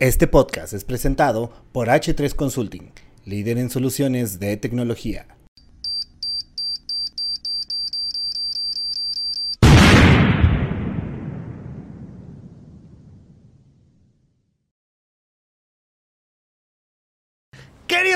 Este podcast es presentado por H3 Consulting, líder en soluciones de tecnología.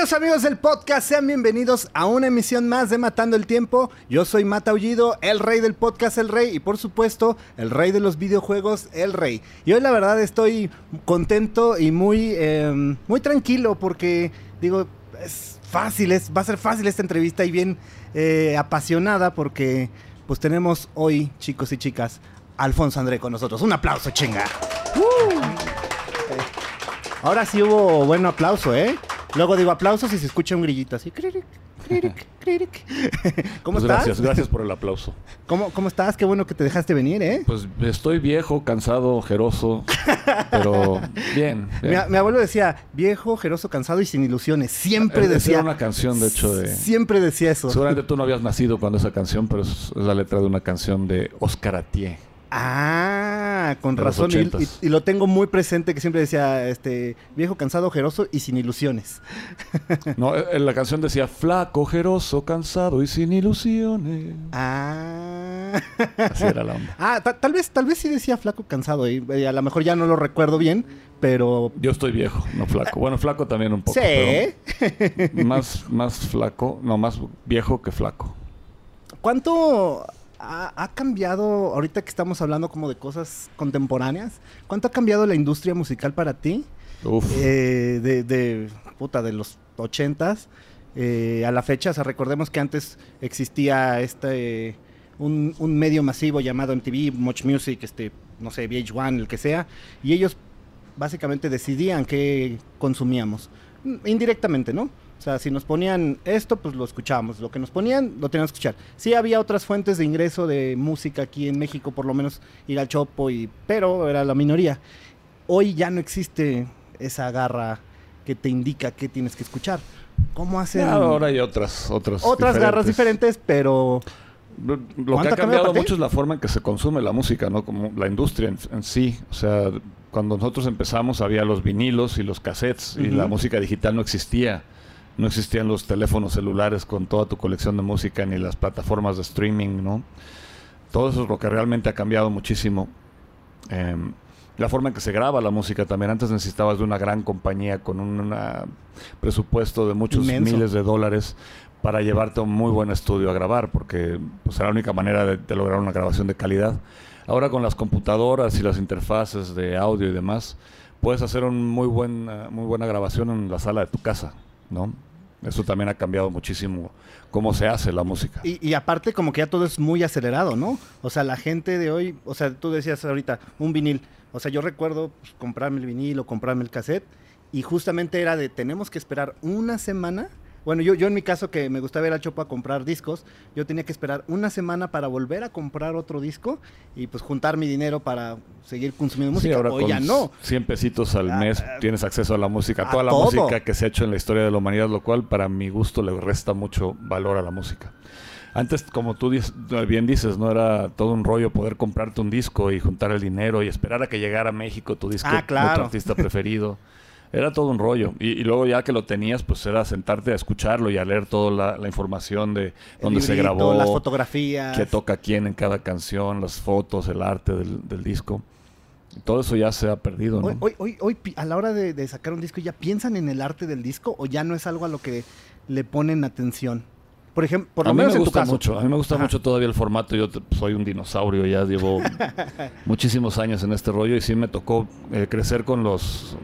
Queridos amigos del podcast, sean bienvenidos a una emisión más de Matando el Tiempo. Yo soy Mata Aullido, el rey del podcast El Rey y por supuesto el rey de los videojuegos El Rey. Y hoy la verdad estoy contento y muy, em, muy tranquilo porque digo, es fácil, es, va a ser fácil esta entrevista y bien eh, apasionada porque pues tenemos hoy, chicos y chicas, Alfonso André con nosotros. Un aplauso, chinga. Uh. Ahora sí hubo buen aplauso, ¿eh? Luego digo aplausos y se escucha un grillito así. Criric, criric, criric. ¿Cómo Pues estás? gracias, gracias por el aplauso. ¿Cómo, ¿Cómo estás? Qué bueno que te dejaste venir, ¿eh? Pues estoy viejo, cansado, ojeroso, pero bien. Mi, abuelo decía, viejo, jeroso, cansado y sin ilusiones. Siempre Esa decía. era una canción, de hecho, de... Siempre decía eso. Seguramente tú no habías nacido cuando esa canción, pero es, es la letra de una canción de Oscar Atié. Ah, con De razón. Y, ochentas. y- y lo tengo muy presente que siempre decía, este, viejo, cansado, ojeroso y sin ilusiones. No, eh, la canción decía flaco, ojeroso, cansado y sin ilusiones. Ah. Así era la onda. Ah, ta- tal vez, tal vez sí decía flaco, cansado. Y, y a lo mejor ya no lo recuerdo bien, pero Yo estoy viejo, no flaco. Bueno, flaco también un poco. sí. pero más, más flaco, no, más viejo que flaco. ¿Cuánto ha, ha cambiado, ahorita que estamos hablando como de cosas contemporáneas, cuánto ha cambiado la industria musical para ti? Uf. Eh, de, de, puta, de los ochentas eh, a la fecha, o sea, recordemos que antes existía este, un, un medio masivo llamado MTV, Much Music, este, no sé, VH1, el que sea, y ellos básicamente decidían qué consumíamos, indirectamente, ¿no? O sea, si nos ponían esto, pues lo escuchábamos. Lo que nos ponían, lo teníamos que escuchar. Sí había otras fuentes de ingreso de música aquí en México, por lo menos ir al chopo, y, pero era la minoría. Hoy ya no existe esa garra que te indica qué tienes que escuchar. ¿Cómo hacen Ya, ahora hay otras, otras, otras garras diferentes, pero Lo, lo que ¿Cuánto ha cambiado mucho es la forma en que se consume la música, ¿no? Como la industria en, en sí. O sea, cuando nosotros empezamos había los vinilos y los cassettes y la música digital no existía. No existían los teléfonos celulares con toda tu colección de música ni las plataformas de streaming, ¿no? Todo eso es lo que realmente ha cambiado muchísimo. Em, la forma en que se graba la música también. Antes necesitabas de una gran compañía con un una presupuesto de muchos Inmenso. miles de dólares para llevarte a un muy buen estudio a grabar, porque pues, era la única manera de, de lograr una grabación de calidad. Ahora con las computadoras y las interfaces de audio y demás, puedes hacer un muy buen, eh, muy buena grabación en la sala de tu casa, ¿no? Eso también ha cambiado muchísimo cómo se hace la música. Y, aparte como que ya todo es muy acelerado, ¿no? O sea, la gente de hoy, o sea, tú decías ahorita, un vinil. O sea, yo recuerdo pues, comprarme el vinil o comprarme el cassette y justamente era de, tenemos que esperar una semana. Bueno, yo, yo en mi caso que me gustaba ir al Chopo a comprar discos, yo tenía que esperar una semana para volver a comprar otro disco y pues juntar mi dinero para seguir consumiendo Sí, música. ahora con ya no. 100 pesitos al Ah, mes ah, tienes acceso a la música, a toda la todo. música que se ha hecho en la historia de la humanidad, lo cual para mi gusto le resta mucho valor a la música. Antes, como tú bien dices, no era todo un rollo poder comprarte un disco y juntar el dinero y esperar a que llegara a México tu disco Ah, de tu artista preferido. Era todo un rollo. Y, y luego ya que lo tenías, pues era sentarte a escucharlo y a leer toda la, la información de dónde se grabó, las fotografías. qué toca quién en cada canción, las fotos, el arte del, del disco. Todo eso ya se ha perdido, ¿no? Hoy, hoy, hoy, a la hora de, de sacar un disco, ¿ya piensan en el arte del disco o ya no es algo a lo que le ponen atención? Por ejemplo, por lo a mí menos me en tu gusta caso. mucho, a mí me gusta Ajá. mucho todavía el formato. Yo soy un dinosaurio, ya llevo muchísimos años en este rollo y sí me tocó eh, crecer con los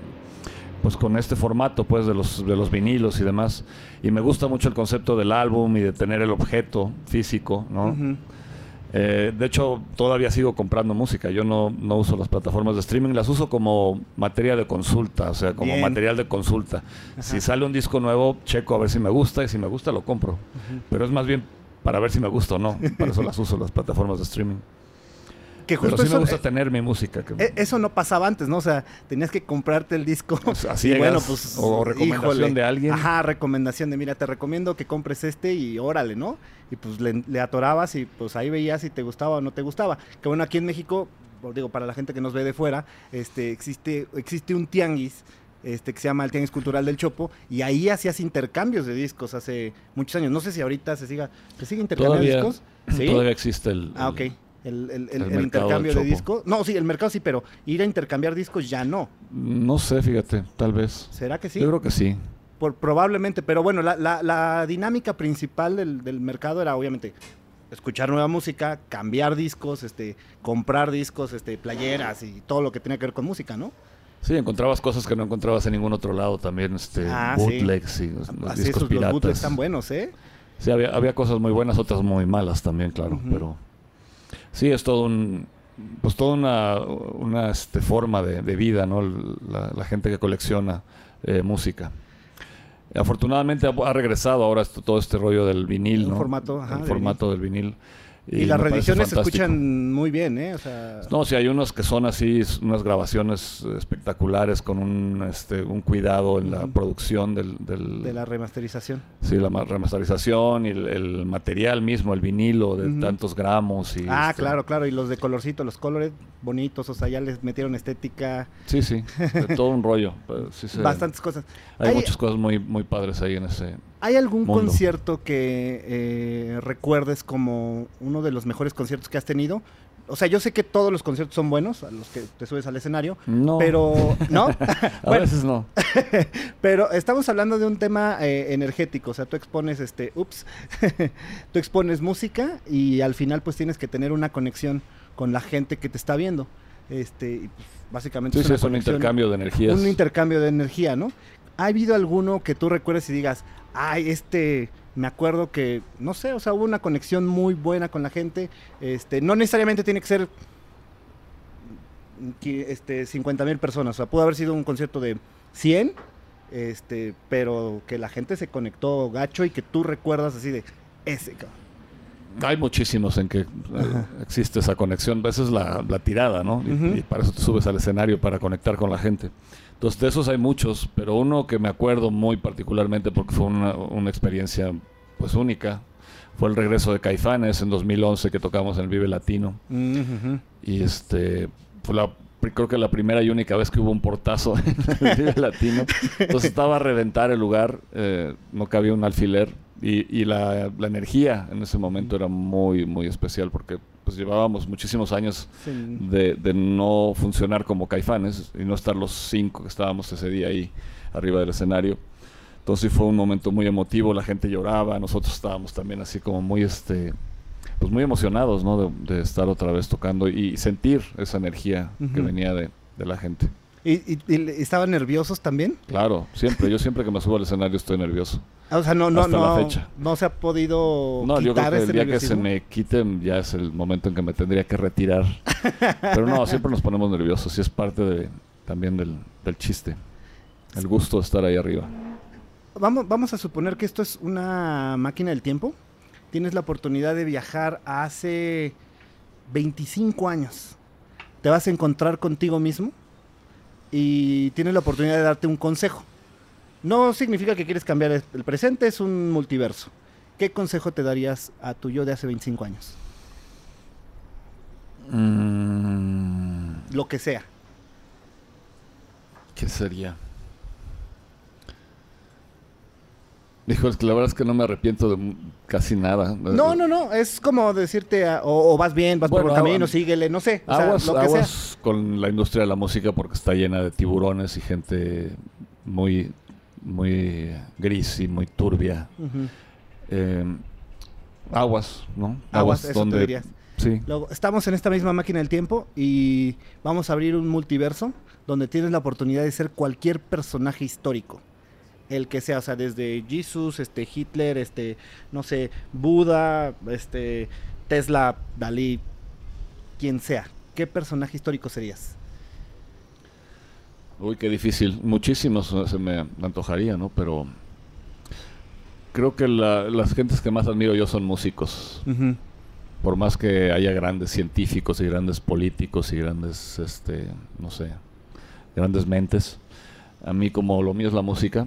pues con este formato pues de los de los vinilos y demás y me gusta mucho el concepto del álbum y de tener el objeto físico, ¿no? Eh, de hecho, todavía sigo comprando música. Yo no, no uso las plataformas de streaming, las uso como materia de consulta, o sea, como Bien. material de consulta. Si sale un disco nuevo, checo a ver si me gusta y si me gusta lo compro. Pero es más bien para ver si me gusta o no. Para eso las uso las plataformas de streaming. Que Pero justo sí eso, me gusta eh, tener mi música. que- eh, eso no pasaba antes, ¿no? O sea, tenías que comprarte el disco. Así y llegas, bueno, pues. o recomendación de alguien. Ajá, recomendación de, mira, te recomiendo que compres este y órale, ¿no? Y pues le, le atorabas y pues ahí veías si te gustaba o no te gustaba. Que bueno, aquí en México digo, para la gente que nos ve de fuera, este, existe, existe un tianguis este, que se llama el Tianguis Cultural del Chopo, y ahí hacías intercambios de discos hace muchos años. No sé si ahorita se siga, ¿se sigue intercambiando discos? ¿Sí? Todavía existe el, ah, ok. El, el, intercambio de discos. No, sí, el mercado sí, pero ir a intercambiar discos ya no. No sé, fíjate, tal vez. ¿Será que sí? Yo creo que sí. Por, probablemente, pero bueno, la, la, la dinámica principal del, del mercado era obviamente escuchar nueva música, cambiar discos, este, comprar discos, este, playeras y todo lo que tenía que ver con música, ¿no? Sí, encontrabas cosas que no encontrabas en ningún otro lado también, este, ah, bootlegs y los, discos piratas. Los bootlegs están buenos, ¿eh? Sí, había, había cosas muy buenas, otras muy malas también, claro, pero sí, es todo un, pues toda una, una este, forma de, vida, ¿no? La, gente que colecciona eh, música. Afortunadamente ha, regresado ahora todo este rollo del vinil, ¿no? Formato, el formato del vinil. Y, las reediciones se escuchan muy bien, ¿eh? No, sí, hay unos que son así, unas grabaciones espectaculares con un, este, un cuidado en la producción del, De la remasterización. Sí, la remasterización y el, material mismo, el vinilo de tantos gramos. Y ah, este claro, claro, y los de colorcito, los colores bonitos, o sea, ya les metieron estética. Sí, sí, de todo un rollo. Pues, Bastantes cosas. Hay, muchas cosas muy, muy padres ahí en ese ¿Hay algún concierto que eh, recuerdes como uno de los mejores conciertos que has tenido? O sea, yo sé que todos los conciertos son buenos, a los que te subes al escenario, no. pero ¿no? a veces no. pero estamos hablando de un tema eh, energético, o sea, tú expones este, ups, tú expones música y al final pues tienes que tener una conexión con la gente que te está viendo. Este, y pues, básicamente es, un intercambio de energías. Un intercambio de energía, ¿no? ¿Ha habido alguno que tú recuerdes y digas, ay, este, me acuerdo que, no sé, o sea, hubo una conexión muy buena con la gente. Este, no necesariamente tiene que ser este, 50 mil personas, o sea, pudo haber sido un concierto de 100, este, pero que la gente se conectó gacho y que tú recuerdas así de ese Hay muchísimos en que eh, existe esa conexión. Esa es la, tirada, ¿no? y, para eso te subes al escenario, para conectar con la gente. Entonces, de esos hay muchos, pero uno que me acuerdo muy particularmente porque fue una, experiencia pues única, fue el regreso de Caifanes en 2011 que tocamos en el Vive Latino. Y este fue la creo que la primera y única vez que hubo un portazo en el Vive Latino. Entonces estaba a reventar el lugar, eh, no cabía un alfiler y, la, energía en ese momento era muy, muy especial porque pues llevábamos muchísimos años de, no funcionar como caifanes y no estar los cinco que estábamos ese día ahí arriba del escenario. Entonces fue un momento muy emotivo, la gente lloraba, nosotros estábamos también así como muy este pues muy emocionados ¿no? de, estar otra vez tocando y sentir esa energía que venía de, de la gente. ¿Y, estaban nerviosos también? Claro, siempre. Yo siempre que me subo al escenario estoy nervioso. Ah, o sea, no, no, no, la fecha. no se ha podido No, yo creo que el día que se me quiten ya es el momento en que me tendría que retirar. Pero no, siempre nos ponemos nerviosos y es parte de, también del, del chiste. El gusto de estar ahí arriba. Vamos, vamos a suponer que esto es una máquina del tiempo. Tienes la oportunidad de viajar hace 25 años. Te vas a encontrar contigo mismo y tienes la oportunidad de darte un consejo. No significa que quieres cambiar el presente, es un multiverso. ¿Qué consejo te darías a tu yo de hace 25 años? Mm. Lo que sea. ¿Qué sería? Dijo, la verdad es que no me arrepiento de casi nada. No, no, no. Es como decirte, o, vas bien, vas por el camino, síguele, no sé. aguas, con la industria de la música porque está llena de tiburones y gente muy, muy gris y muy turbia. Eh, aguas, ¿no? Aguas, eso donde. dirías. Sí. estamos en esta misma máquina del tiempo y vamos a abrir un multiverso donde tienes la oportunidad de ser cualquier personaje histórico el que sea, o sea, desde Jesus, este Hitler, este, no sé, Buda, este Tesla, Dalí, quien sea. ¿Qué personaje histórico serías? Uy, qué difícil. Muchísimos se me antojaría, ¿no? Pero creo que las gentes que más admiro yo son músicos. Por más que haya grandes científicos y grandes políticos y grandes, este, no sé, grandes mentes. A mí como lo mío es la música,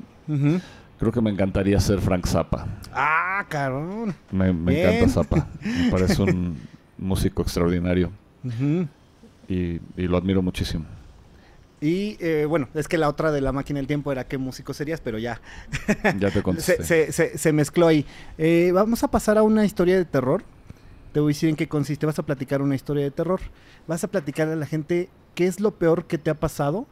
Creo que me encantaría ser Frank Zappa. Ah, cabrón. Me, encanta Zappa. Me parece un músico extraordinario. y, y lo admiro muchísimo. Y eh, bueno, es que la otra de la máquina del tiempo era qué músico serías, pero ya. Ya te contesté. se, se, se, se mezcló ahí. Eh, vamos a pasar a una historia de terror. Te voy a decir en qué consiste. Vas a platicar una historia de terror. Vas a platicar a la gente qué es lo peor que te ha pasado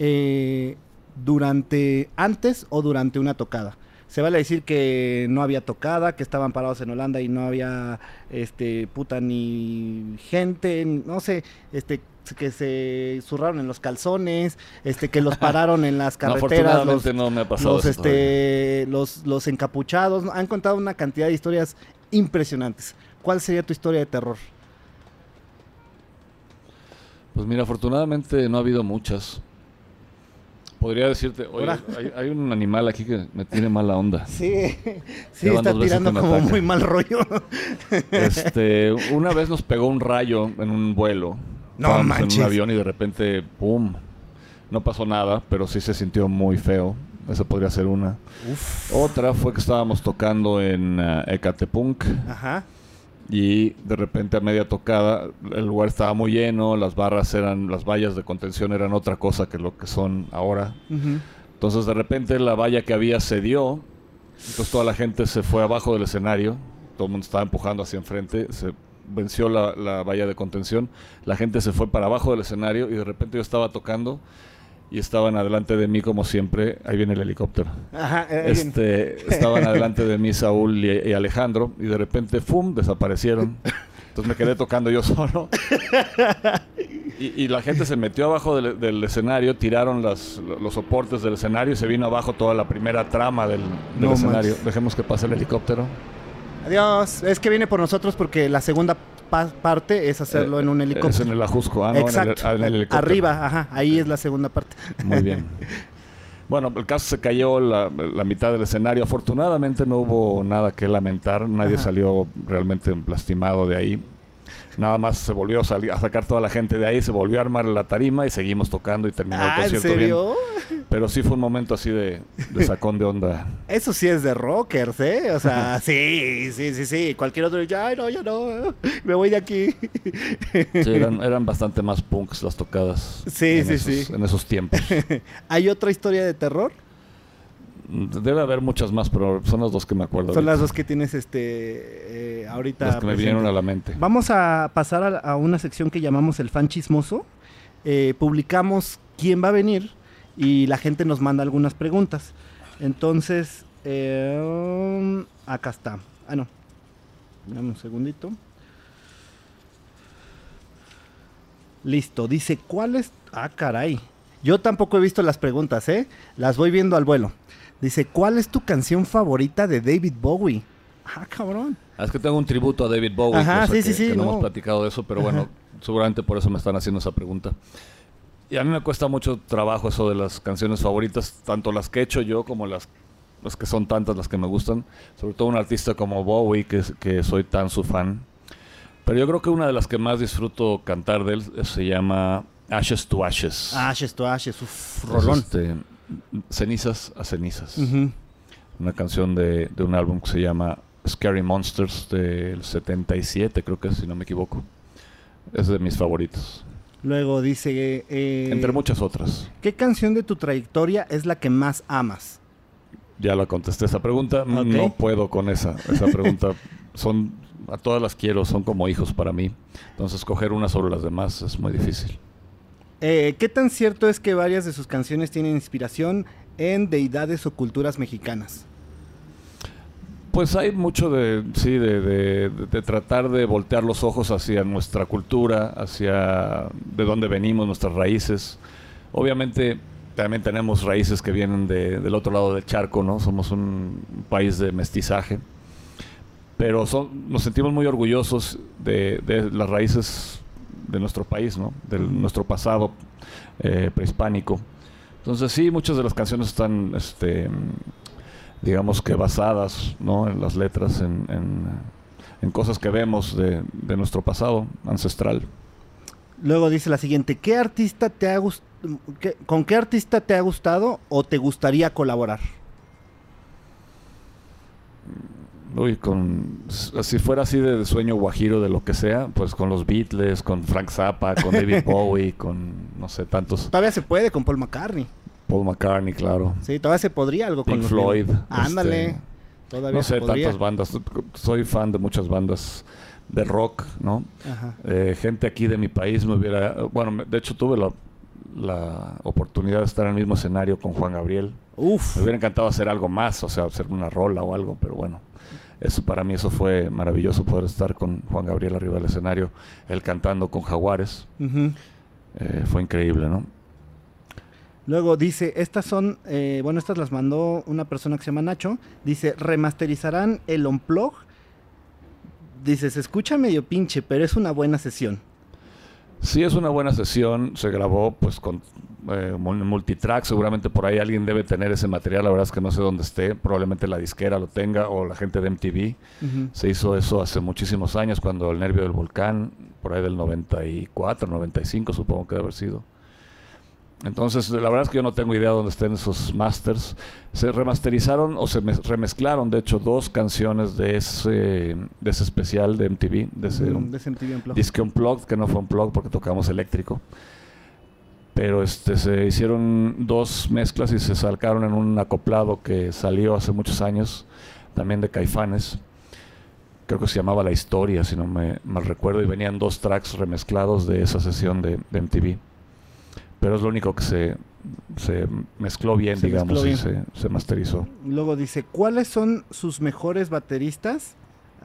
eh, durante, antes o durante una tocada. Se vale decir que no había tocada, que estaban parados en Holanda y no había, este, puta, ni gente, no sé, este, que se zurraron en los calzones, este, que los pararon en las No, carreteras, los, afortunadamente no me ha pasado los, este, los, los encapuchados. Han contado una cantidad de historias impresionantes. ¿Cuál sería tu historia de terror? Pues mira, afortunadamente no ha habido muchas. Podría decirte, oye, hay, hay un animal aquí que me tiene mala onda. Sí, sí, está tirando como ataca. muy mal rollo. Este, una vez nos pegó un rayo en un vuelo. No Estábamos manches. en un avión y de repente, ¡pum! No pasó nada, pero sí se sintió muy feo. Esa podría ser una. Otra fue que estábamos tocando en eh, Ecatepunk Ajá. Y de repente a media tocada el lugar estaba muy lleno, las barras eran, las vallas de contención eran otra cosa que lo que son ahora. Entonces de repente la valla que había cedió, entonces toda la gente se fue abajo del escenario, todo el mundo estaba empujando hacia enfrente, se venció la, la valla de contención, la gente se fue para abajo del escenario y de repente yo estaba tocando y estaban adelante de mí como siempre, ahí viene el helicóptero. Ajá. Este, estaban adelante de mí Saúl y, y Alejandro y de repente ¡fum! desaparecieron. Entonces me quedé tocando yo solo. Y, y la gente se metió abajo del, del escenario, tiraron las, los soportes del escenario y se vino abajo toda la primera trama del, del No escenario. Dejemos que pase el helicóptero. Adiós. Es que viene por nosotros porque la segunda pa- parte es hacerlo en un Eh, Es helicóptero. en el Ajusco, ah, no, en el- Exacto. en el helicóptero. Arriba, ajá. Ahí es la segunda parte. Muy bien. Bueno, el caso se cayó la, la mitad del escenario. Afortunadamente no hubo nada que lamentar. Nadie Ajá. salió realmente lastimado de ahí. Nada más se volvió a, salir, a sacar toda la gente de ahí, se volvió a armar la tarima y seguimos tocando y terminó el Ah, ¿en concierto serio? bien. Pero sí fue un momento así de, de sacón de onda. Eso sí es de rockers, ¿eh? O sea, sí, sí, sí, sí. Cualquier otro dice, ay, no, ya no. Me voy de aquí. Sí, eran, eran bastante más punks las tocadas. Sí, en sí, esos- sí. En esos tiempos. ¿Hay otra historia de terror? Debe haber muchas más, pero son las dos que me acuerdo. Son las dos que tienes este eh, ahorita. Las que me vinieron a la mente. Vamos a pasar a, a una sección que llamamos el fan chismoso. Eh, publicamos quién va a venir y la gente nos manda algunas preguntas. Entonces, eh, acá está. Ah, no. Dame un segundito. Listo. Dice, ¿cuál es? Ah, caray. Yo tampoco he visto las preguntas, ¿eh? Las voy viendo al vuelo. Dice, ¿cuál es tu canción favorita de David Bowie? Ah, cabrón. Ah, Es que tengo un tributo a David Bowie. Ajá, sí, que, sí, sí, que no, no. hemos platicado de eso, pero bueno, seguramente por eso me están haciendo esa pregunta. Y a mí me cuesta mucho trabajo eso de las canciones favoritas, tanto las que he hecho yo como las, las que son tantas las que me gustan. Sobre todo un artista como Bowie, que, que soy tan su fan. Pero yo creo que una de las que más disfruto cantar de él eh, se llama Ashes to Ashes. Ashes to Ashes, uf, Es, rolón. este, cenizas a cenizas una canción de, de un álbum que se llama Scary Monsters del 77, creo que es, si no me equivoco. Es de mis favoritos. Luego dice, eh, Entre muchas otras. ¿qué canción de tu trayectoria es la que más amas? Ya la contesté esa pregunta. No puedo con esa. Esa pregunta son a todas las quiero, son como hijos para mí. Entonces, escoger una sobre las demás es muy difícil. Eh, ¿Qué tan cierto es que varias de sus canciones tienen inspiración en deidades o culturas mexicanas? Pues hay mucho de, sí, de, tratar de voltear los ojos hacia nuestra cultura, hacia de dónde venimos, nuestras raíces. Obviamente también tenemos raíces que vienen de- del otro lado del charco, ¿no? Somos un país de mestizaje. Pero son, nos sentimos muy orgullosos de las raíces de nuestro país, ¿no? De nuestro pasado eh, prehispánico. Entonces sí, muchas de las canciones están, este, digamos que basadas, ¿no? En las letras, en, en- cosas que vemos de, de nuestro pasado ancestral. Luego dice la siguiente, ¿qué artista te ha qué- ¿con qué artista te ha gustado o te gustaría colaborar? Uy, con, si fuera así de sueño guajiro de lo que sea, pues con los Beatles, con Frank Zappa, con David Bowie, con no sé, tantos. Todavía se puede con Paul McCartney. Paul McCartney, claro. Sí, todavía se podría algo Pink con los Floyd. Beatles. Ándale. este, todavía no se sé, podría. tantas bandas. Soy fan de muchas bandas de rock, ¿no? Ajá. Eh, gente aquí de mi país me hubiera... Bueno, de hecho tuve la, la oportunidad de estar en el mismo escenario con Juan Gabriel. Uf. Me hubiera encantado hacer algo más, o sea, hacer una rola o algo, pero bueno. Eso para mí eso fue maravilloso poder estar con Juan Gabriel arriba del escenario, él cantando con Jaguares. Eh, fue increíble, ¿no? Luego dice, estas son, eh, bueno, estas las mandó una persona que se llama Nacho. Dice, remasterizarán el Unplug. Dice, se escucha medio pinche, pero es una buena sesión. Sí, es una buena sesión. Se grabó pues con eh, mul- multitrack. Seguramente por ahí alguien debe tener ese material. La verdad es que no sé dónde esté. Probablemente la disquera lo tenga o la gente de MTV. Se hizo eso hace muchísimos años cuando el nervio del volcán, por ahí del 94, 95 supongo que debe haber sido. Entonces, la verdad es que yo no tengo idea dónde estén esos masters. Se remasterizaron o se mez- remezclaron, de hecho, dos canciones de ese, de ese especial de MTV, de ese Mm, de ese MTV Unplugged. disque unplugged, que no fue unplugged porque tocamos eléctrico. Pero este, se hicieron dos mezclas y se sacaron en un acoplado que salió hace muchos años, también de Caifanes. Creo que se llamaba La Historia, si no me mal recuerdo, y venían dos tracks remezclados de esa sesión de, de MTV. Pero es lo único que se, se mezcló bien, Se digamos, mezcló y se, se masterizó. Luego dice, ¿cuáles son sus mejores bateristas?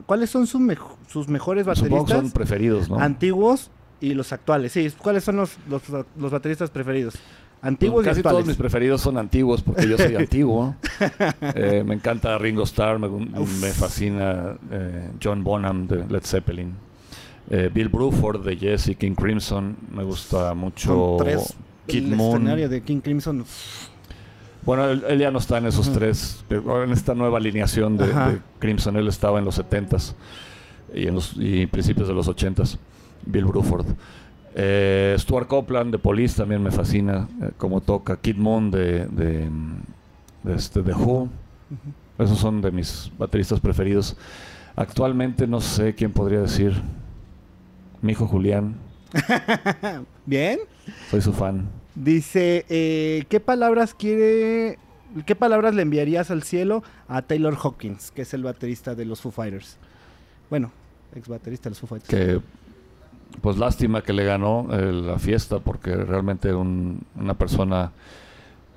¿Cuáles son su mejo- sus mejores Supongo que bateristas son preferidos, ¿no? antiguos y los actuales? Sí, ¿cuáles son los, los, los bateristas preferidos? Antiguos Pues Casi y todos mis preferidos son antiguos porque yo soy antiguo. Eh, me encanta Ringo Starr, me, me fascina eh, John Bonham de Led Zeppelin. Eh, Bill Bruford de Jesse King Crimson, me gusta mucho. Tres. Kid el Moon. escenario de King Crimson. Bueno, él, él ya no está en esos tres, pero en esta nueva alineación de, de Crimson. Él estaba en los 70s y en los y principios de los 80s. Bill Bruford. Eh, Stuart Copeland de Police también me fascina eh, como toca. Kid Moon de, de, de este, The Who. Esos son de mis bateristas preferidos. Actualmente no sé quién podría decir. Mi hijo Julián, Bien. soy su fan. Dice, eh, ¿qué palabras quiere, qué palabras le enviarías al cielo a Taylor Hawkins, que es el baterista de los Foo Fighters? Bueno, ex baterista de los Foo Fighters. que pues lástima que le ganó eh, la fiesta porque realmente un- una persona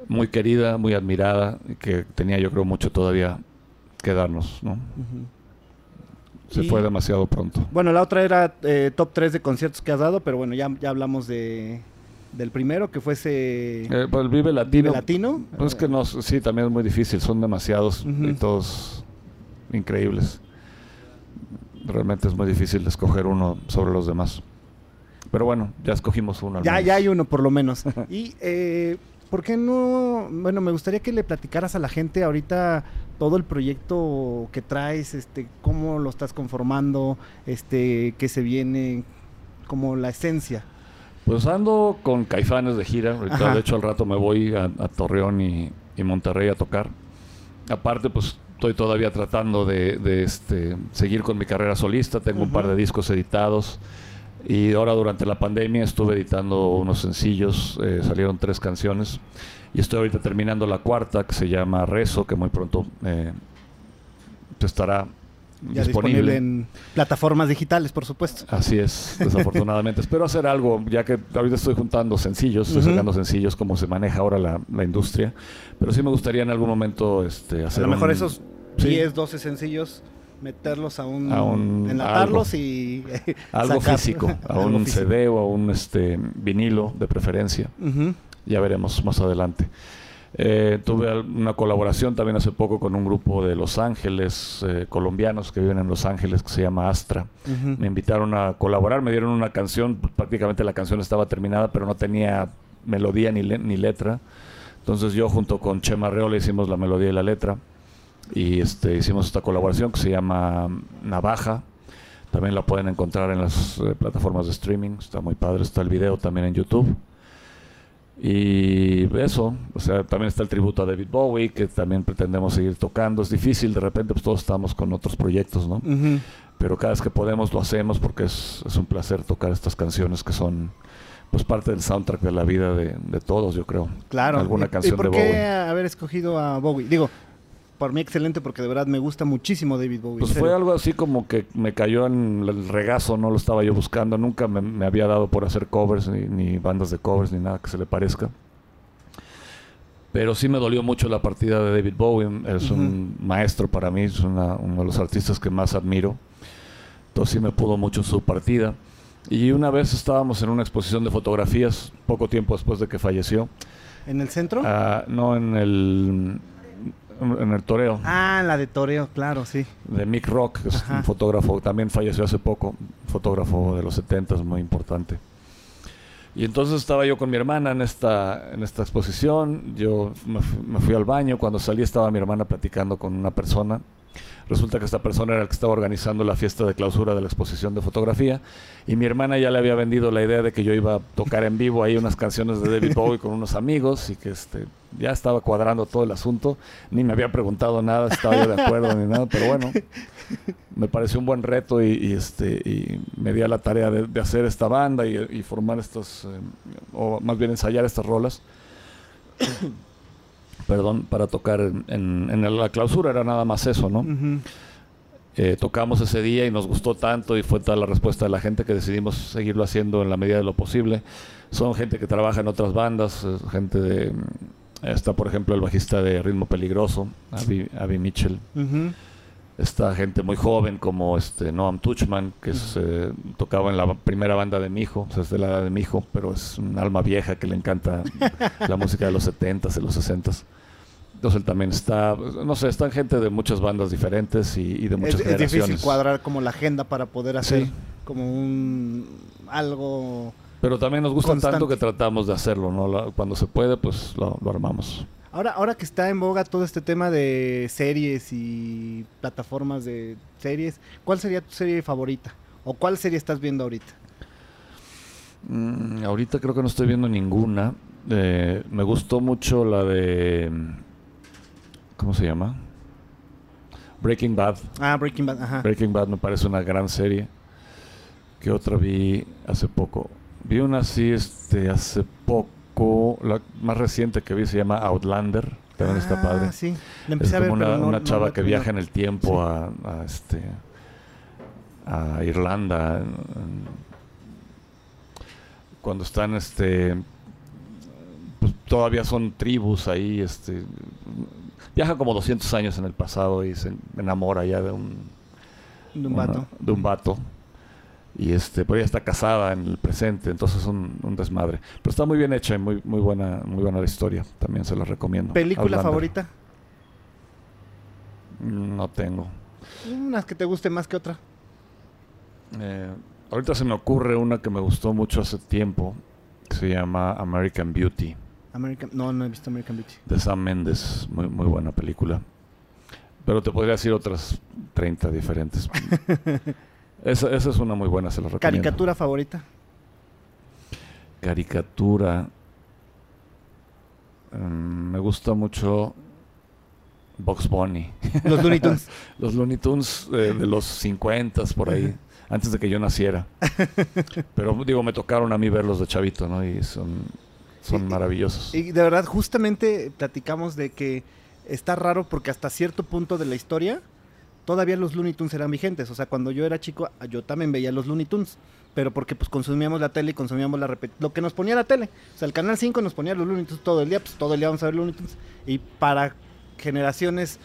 muy querida, muy admirada y que tenía yo creo mucho todavía que darnos, ¿no? Se Y- fue demasiado pronto. Bueno, la otra era eh, top 3 de conciertos que has dado, pero bueno, ya, ya hablamos de del primero, que fuese Eh, pues el Vive Latino. Vive Latino. Pues que no, sí, también es muy difícil, son demasiados y todos increíbles. Realmente es muy difícil escoger uno sobre los demás. Pero bueno, ya escogimos uno. al Ya, menos. ya hay uno por lo menos. y, eh, ¿por qué no? Bueno, me gustaría que le platicaras a la gente ahorita todo el proyecto que traes, este, cómo lo estás conformando, este, qué se viene, como la esencia. Pues ando con Caifanes de gira. Ahorita, Ajá. de hecho, al rato me voy a, a Torreón y, y Monterrey a tocar. Aparte, pues estoy todavía tratando de, de, este, seguir con mi carrera solista. Tengo un par de discos editados. Y ahora durante la pandemia estuve editando unos sencillos. eh, salieron tres canciones. Y estoy ahorita terminando la cuarta que se llama Rezo, que muy pronto eh, estará Ya disponible. en plataformas digitales, por supuesto. Así es, desafortunadamente. Espero hacer algo, ya que ahorita estoy juntando sencillos, estoy sacando sencillos como se maneja ahora la, la industria. Pero sí me gustaría en algún momento este, A hacer. lo mejor un- esos sí, 10, 12 sencillos, meterlos a un... A un- enlatarlos y... algo sacar- físico, a algo un físico. CD o a un este, vinilo de preferencia. Ya veremos más adelante. Eh, tuve una colaboración también hace poco con un grupo de Los Ángeles, eh, colombianos que viven en Los Ángeles, que se llama Astra. Me invitaron a colaborar, me dieron una canción, prácticamente la canción estaba terminada, pero no tenía melodía ni, le- ni letra. Entonces yo junto con Chema Arreola hicimos la melodía y la letra y este, hicimos esta colaboración que se llama Navaja. También la pueden encontrar en las eh, plataformas de streaming, está muy padre, está el video también en YouTube. Y eso, o sea, también está el tributo a David Bowie, que también pretendemos seguir tocando. Es difícil, de repente pues todos estamos con otros proyectos, ¿no? Pero cada vez que podemos lo hacemos porque es, es un placer tocar estas canciones que son pues parte del soundtrack de la vida de, de todos, yo creo. Claro. Alguna ¿Y- canción ¿Y por de qué Bowie. haber escogido a Bowie? Digo, por mí excelente porque de verdad me gusta muchísimo David Bowie. Pues fue algo así como que me cayó en el regazo, no lo estaba yo buscando, nunca me, me había dado por hacer covers, ni, ni bandas de covers, ni nada que se le parezca. Pero sí me dolió mucho la partida de David Bowie, es un maestro para mí, es una- uno de los artistas que más admiro. Entonces sí me pudo mucho su partida. Y una vez estábamos en una exposición de fotografías, poco tiempo después de que falleció, ¿En el centro? ah, no en el, en el toreo Ah, la de Toreo, claro, sí. de Mick Rock, que es Ajá. un fotógrafo, también falleció hace poco, fotógrafo de los 70 muy importante. Y entonces estaba yo con mi hermana en esta, en esta exposición, yo me, me fui al baño, cuando salí estaba mi hermana platicando con una persona, resulta que esta persona era el que estaba organizando la fiesta de clausura de la exposición de fotografía, y mi hermana ya le había vendido la idea de que yo iba a tocar en vivo ahí unas canciones de David Bowie con unos amigos, y que este, ya estaba cuadrando todo el asunto, ni me había preguntado nada, estaba yo de acuerdo ni nada, pero bueno, me pareció un buen reto y, este y me di a la tarea de, hacer esta banda y, y formar estas, eh, o más bien ensayar estas rolas. Perdón, para tocar en, en- la clausura era nada más eso, ¿no? Eh, tocamos ese día y nos gustó tanto y fue tal la respuesta de la gente que decidimos seguirlo haciendo en la medida de lo posible. Son gente que trabaja en otras bandas, eh, gente de... mm, Está, por ejemplo, el bajista de Ritmo Peligroso, Abby, Abby Mitchell. Está gente muy joven como este Noam Tuchman, que es, eh, tocaba en la primera banda de mi hijo, o sea, es de la edad de mi hijo, pero es un alma vieja que le encanta la música de los 70s, de los 60s. Entonces él también está, no sé, están gente de muchas bandas diferentes y, y de muchas Es, es generaciones. difícil cuadrar como la agenda para poder hacer Sí. como un algo. Pero también nos gusta Constante. tanto que tratamos de hacerlo, ¿no? La- cuando se puede, pues lo, lo armamos. Ahora, ahora que está en boga todo este tema de series y plataformas de series, ¿cuál sería tu serie favorita? ¿O cuál serie estás viendo ahorita? Mm, ahorita creo que no estoy viendo ninguna. Eh, me gustó mucho la de... ¿Cómo se llama? Breaking Bad. Ah, Breaking Bad, ajá. Breaking Bad me parece una gran serie. ¿Qué otra vi hace poco? Vi una así este, hace poco. La más reciente que vi se llama Outlander. También está Ah, padre. sí. La Es empecé a ver, como una, pero no- una no chava que viaja en el tiempo a, a, este a Irlanda en- en- cuando están este pues, todavía son tribus ahí este viaja como 200 años en el pasado y se enamora ya de un De un una- vato. de un vato y este pero ella está casada en el presente entonces es un, un desmadre pero está muy bien hecha y muy muy buena muy buena la historia también se la recomiendo ¿Película Outlander. favorita? no tengo Unas que te guste más que otra. Eh, ahorita se me ocurre una que me gustó mucho hace tiempo, que se llama American Beauty, American, no, no he visto American Beauty. de Sam Mendes, muy, muy buena película. Pero te podría decir otras 30 diferentes. esa, esa es una muy buena, se la recomiendo. ¿Caricatura favorita? Caricatura. Mm, me gusta mucho Box Bunny. Los Looney Tunes. Los Looney Tunes eh, de los 50 por ahí, antes de que yo naciera. Pero digo, me tocaron a mí verlos de chavito, ¿no? Y son, son Y- maravillosos. Y de verdad, justamente platicamos de que está raro porque hasta cierto punto de la historia todavía los Looney Tunes eran vigentes. O sea, cuando yo era chico, yo también veía los Looney Tunes. Pero porque pues consumíamos la tele y consumíamos la lo que nos ponía la tele. O sea, el canal 5 nos ponía los Looney Tunes todo el día, pues todo el día vamos a ver Looney Tunes. Y para generaciones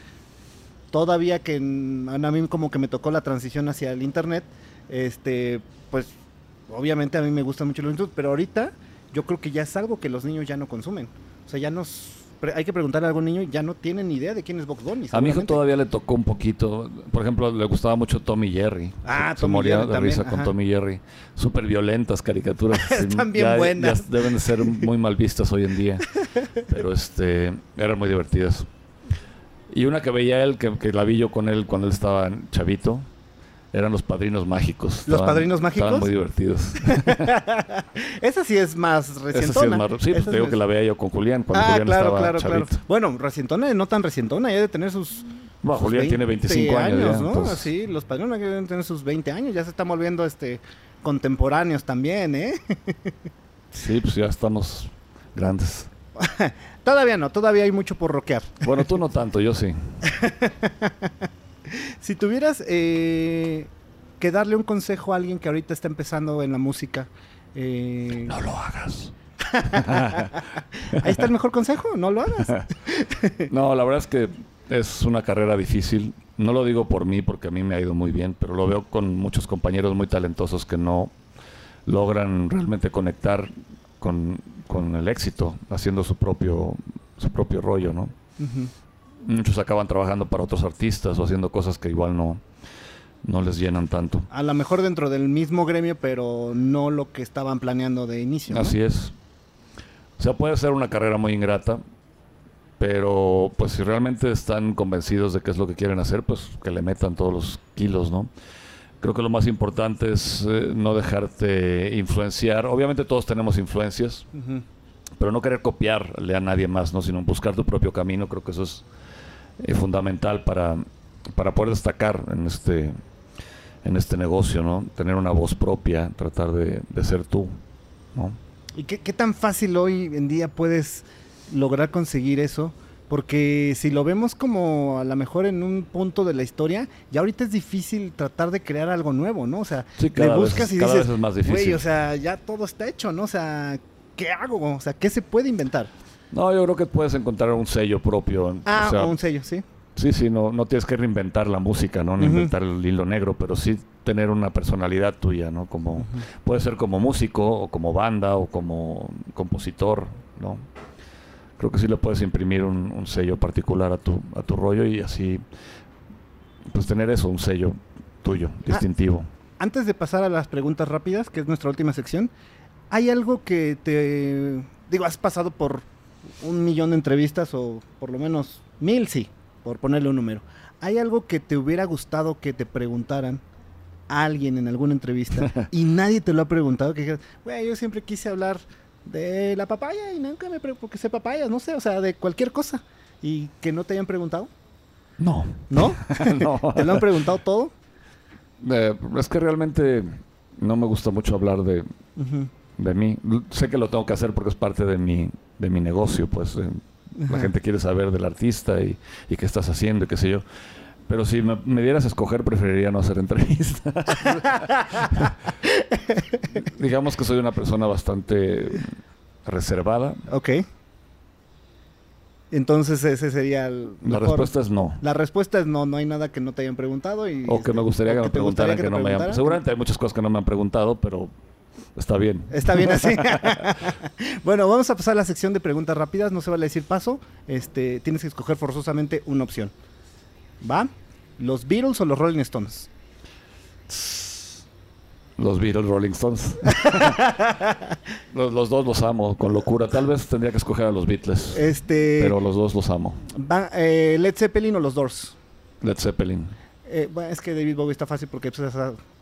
todavía que a mí como que me tocó la transición hacia el internet, este, pues obviamente a mí me gusta mucho los Looney Tunes, pero ahorita yo creo que ya es algo que los niños ya no consumen. O sea, ya nos hay que preguntarle a algún niño y ya no tienen ni idea de quién es Box Bunny. A mi hijo todavía le tocó un poquito. Por ejemplo, le gustaba mucho Tommy Jerry. Ah, se, se Tom y moría Jerry de también, risa con ajá. Tommy Jerry. Súper violentas caricaturas. Están bien Ya- ya buenas. deben de ser muy mal vistas hoy en día. Pero este eran muy divertidas. Y una que veía él, que, que la vi yo con él cuando él estaba chavito, Eran los padrinos mágicos. ¿Los padrinos mágicos? Estaban muy divertidos. Esa sí es más recientona. Esa sí es más... Sí, pues te digo es- que la veía yo con Julián cuando Ah, Julián claro, estaba claro, chavito. claro. Bueno, recientona, no tan recientona, ya de tener sus... Bueno, sus Julián tiene 25 años, ya, ¿no? entonces- Sí, los padrinos deben tener sus 20 años, ya se están volviendo este contemporáneos también, ¿eh? Sí, pues ya estamos grandes. todavía no, todavía hay mucho por rockear. Bueno, tú no tanto, yo sí. Si tuvieras eh, que darle un consejo a alguien que ahorita está empezando en la música, eh, No lo hagas. ahí está el mejor consejo, no lo hagas. No, la verdad es que es una carrera difícil. No lo digo por mí, porque a mí me ha ido muy bien, pero lo veo con muchos compañeros muy talentosos que no logran realmente conectar con, con el éxito, haciendo su propio, su propio rollo, ¿no? Muchos acaban trabajando para otros artistas o haciendo cosas que igual no, no les llenan tanto. A lo mejor dentro del mismo gremio, pero no lo que estaban planeando de inicio. ¿no? Así es. O sea, puede ser una carrera muy ingrata, pero pues si realmente están convencidos de qué es lo que quieren hacer, pues que le metan todos los kilos, ¿no? Creo que lo más importante es eh, no dejarte influenciar. Obviamente todos tenemos influencias, pero no querer copiarle a nadie más, ¿no? Sino buscar tu propio camino. Creo que eso es eh, fundamental para, para poder destacar en este en este negocio, ¿no? Tener una voz propia, tratar de, de ser tú, ¿no? ¿Y qué, qué tan fácil hoy en día puedes lograr conseguir eso? Porque si lo vemos como a lo mejor en un punto de la historia, ya ahorita es difícil tratar de crear algo nuevo, ¿no? O sea, Sí, le cada vez- buscas y dices, güey, o sea, ya todo está hecho, ¿no? O sea, ¿qué hago? O sea, ¿qué se puede inventar? No, yo creo que puedes encontrar un sello propio. Ah, o sea, un sello, sí. Sí, sí, no, no tienes que reinventar la música, ¿no? Ni Ujú. inventar el hilo negro, pero sí tener una personalidad tuya, ¿no? Como, Puede ser como músico, o como banda, o como compositor, ¿no? Creo que sí le puedes imprimir un, un sello particular a tu, a tu rollo y así, pues tener eso, un sello tuyo, Ah. distintivo. Antes de pasar a las preguntas rápidas, que es nuestra última sección, ¿hay algo que te... Digo, has pasado por un millón de entrevistas o por lo menos mil, sí, por ponerle un número. ¿Hay algo que te hubiera gustado que te preguntaran a alguien en alguna entrevista y nadie te lo ha preguntado? Que dijeras, güey, yo siempre quise hablar de la papaya y nunca me pregunté porque sé papaya, no sé, o sea, de cualquier cosa. ¿Y que no te hayan preguntado? No. ¿No? no. ¿Te lo han preguntado todo? Eh, es que realmente no me gusta mucho hablar de, de mí. Sé que lo tengo que hacer porque es parte de mi, de mi negocio, pues eh, la gente quiere saber del artista y, y qué estás haciendo y qué sé yo. Pero si me, me dieras a escoger, preferiría no hacer entrevistas. Digamos que soy una persona bastante reservada. Ok. Entonces ese sería el La respuesta es no. La respuesta es no, no hay nada que no te hayan preguntado y O que este, me gustaría o que me gustaría preguntaran que, no me hayan... Seguramente hay muchas cosas que no me han preguntado, pero está bien. Está bien así. bueno, vamos a pasar a la sección de preguntas rápidas, no se vale decir paso. Este, tienes que escoger forzosamente una opción. ¿Va? ¿Los Beatles o los Rolling Stones? Los Beatles, Rolling Stones. los, los dos los amo con locura. Tal vez tendría que escoger a los Beatles, Este, pero los dos los amo. va- eh, Led Zeppelin o los Doors? Led Zeppelin. Eh, bueno, es que David Bowie está fácil porque pues,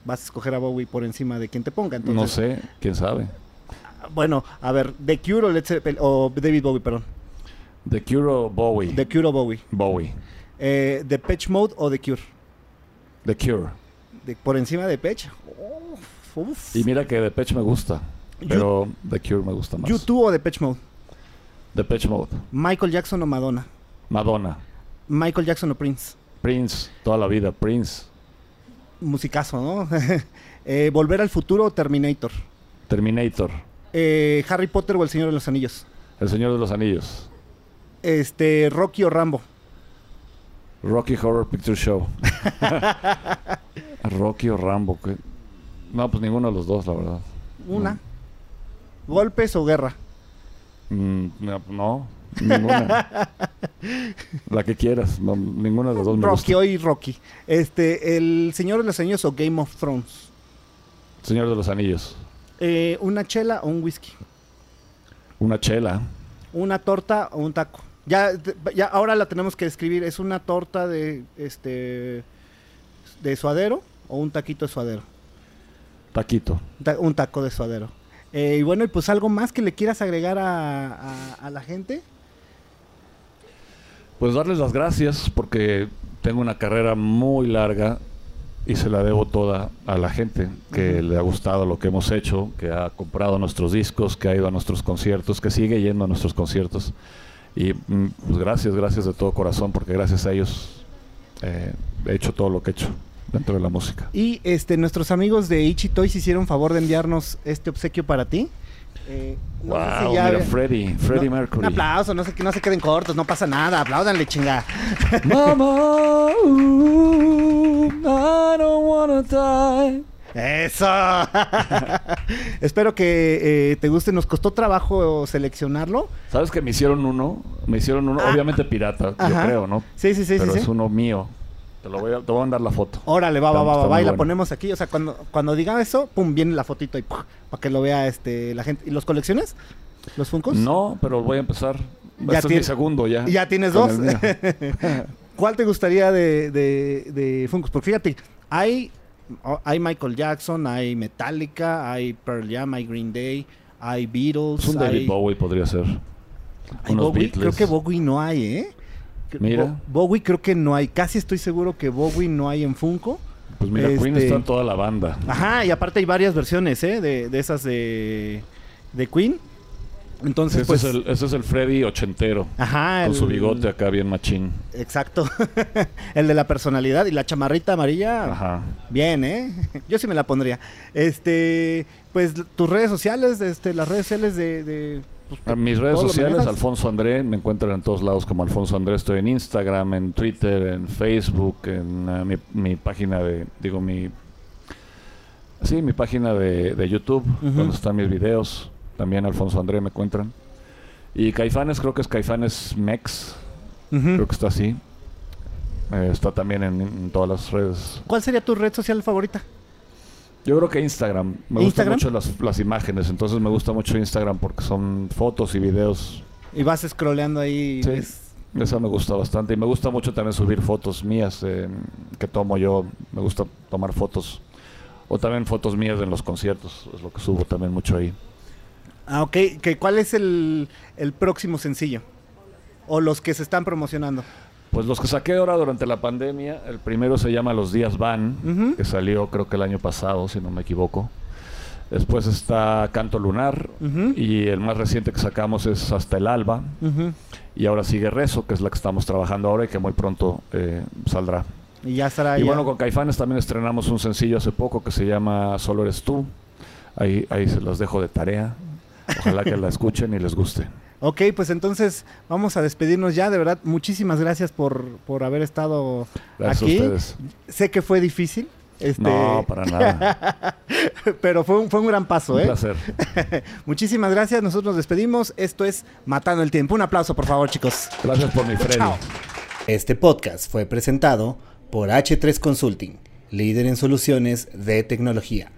vas a escoger a Bowie por encima de quien te ponga. Entonces, no sé, quién sabe. Bueno, a ver, The Cure o Led Zeppelin, o David Bowie, perdón. The Cure o Bowie. The Cure o Bowie. Bowie. Eh, The Pitch Mode o The Cure. The Cure. De- por encima de uf. Y mira que Depeche me gusta, You- pero The Cure me gusta más. YouTube o The Pitch Mode. Depeche Mode. Michael Jackson o Madonna. Madonna. Michael Jackson o Prince. Prince. Toda la vida. Prince. Musicazo, ¿no? Eh, Volver al futuro o Terminator. Terminator. Eh, Harry Potter o El Señor de los Anillos. El Señor de los Anillos. Este, Rocky o Rambo. Rocky Horror Picture Show. Rocky o Rambo. ¿qué? No, pues ninguno de los dos, la verdad. Una. Golpes o guerra. Mm, no, no, ninguna. la que quieras. no, ninguna de las dos me Rocky gusta. hoy Rocky. Este, El Señor de los Anillos o Game of Thrones. Señor de los Anillos. Eh, una chela o un whisky. Una chela. Una torta o un taco. Ya, ya ahora la tenemos que escribir. Es una torta de este de suadero o un taquito de suadero? Taquito. Ta- un taco de suadero. Eh, y bueno, y pues algo más que le quieras agregar a, a- a la gente. Pues darles las gracias porque tengo una carrera muy larga y se la debo toda a la gente que le ha gustado lo que hemos hecho, que ha comprado nuestros discos, que ha ido a nuestros conciertos, que sigue yendo a nuestros conciertos. Y mm, pues gracias, gracias de todo corazón porque gracias a ellos eh, he hecho todo lo que he hecho dentro de la música. Y este, nuestros amigos de Ichi Toys hicieron favor de enviarnos este obsequio para ti. Eh, no sé wow, si ya- mira Freddie, Freddie no, Mercury. Un aplauso, no se, no se queden cortos, no pasa nada, apláudanle chinga. Mama, ooh, I don't wanna die. Eso. Espero que eh, te guste. Nos costó trabajo seleccionarlo. ¿Sabes que me hicieron uno? Me hicieron uno, Ah, obviamente pirata, ajá. yo creo, ¿no? Sí, sí, sí, Pero sí. es sí. uno mío. Te lo voy a, te voy a mandar la foto. Órale, va, va, va, va, y la ponemos aquí. O sea, cuando, cuando diga eso, pum, viene la fotito ahí, para que lo vea este la gente. ¿Y los colecciones? ¿Los Funkos? No, pero voy a empezar. Ya este es mi segundo ya. Ya tienes dos. ¿Cuál te gustaría de, de, de Funkos? Porque fíjate, hay, oh, hay Michael Jackson, hay Metallica, hay Pearl Jam, hay Green Day, hay Beatles, Pues un David hay, Bowie podría ser. hay unos Bowie. Beatles. Creo que Bowie no hay, ¿eh? Mira. Bo- Bowie creo que no hay. Casi estoy seguro que Bowie no hay en Funko. Pues mira, Queen este- está en toda la banda. Ajá, y aparte hay varias versiones, ¿eh? De, de esas de, de Queen. Entonces, Ese, pues... es el, ese es el Freddy ochentero. Ajá, Con su bigote acá bien machín. Exacto. el de la personalidad y la chamarrita amarilla. Ajá. Bien, ¿eh? Yo sí me la pondría. Este, pues tus redes sociales, este, las redes sociales de... de, A mis redes ¿todo lo sociales? Alfonso André, me encuentran en todos lados como Alfonso André. Estoy en Instagram, en Twitter, en Facebook, en eh, mi, mi página de, digo, mi, sí, mi página de, de YouTube, Ujú. donde están mis videos. También Alfonso André me encuentran. Y Caifanes, creo que es Caifanes Mex, creo que está así. Eh, está también en, en todas las redes. ¿Cuál sería tu red social favorita? Yo creo que Instagram. Me ¿Instagram? gustan mucho las, las imágenes, entonces me gusta mucho Instagram porque son fotos y videos Y vas scrolleando ahí. Sí. ves- Esa me gusta bastante. Y me gusta mucho también subir fotos mías eh, que tomo yo. Me gusta tomar fotos. O también fotos mías en los conciertos. Es lo que subo también mucho ahí. Ah, ok. ¿Que ¿Cuál es el, el próximo sencillo? O los que se están promocionando. Pues los que saqué ahora durante la pandemia. El primero se llama Los Días Van. Que salió creo que el año pasado, si no me equivoco. Después está Canto Lunar. Y el más reciente que sacamos es Hasta el Alba. Y ahora sigue Rezo, que es la que estamos trabajando ahora y que muy pronto eh, saldrá. Y ya estará Y ya- bueno, con Caifanes también estrenamos un sencillo hace poco que se llama Solo eres tú. Ahí, ahí se los dejo de tarea. Ojalá que la escuchen y les guste. Ok, pues entonces vamos a despedirnos ya. De verdad, muchísimas gracias por, por haber estado Gracias aquí. a ustedes. Sé que fue difícil. Este, No, para nada. pero fue un, fue un gran paso, Un ¿eh? placer. Muchísimas gracias. Nosotros nos despedimos. Esto es Matando el Tiempo. Un aplauso, por favor, chicos. Gracias por mi. Chao. Este podcast fue presentado por H3 Consulting, líder en soluciones de tecnología.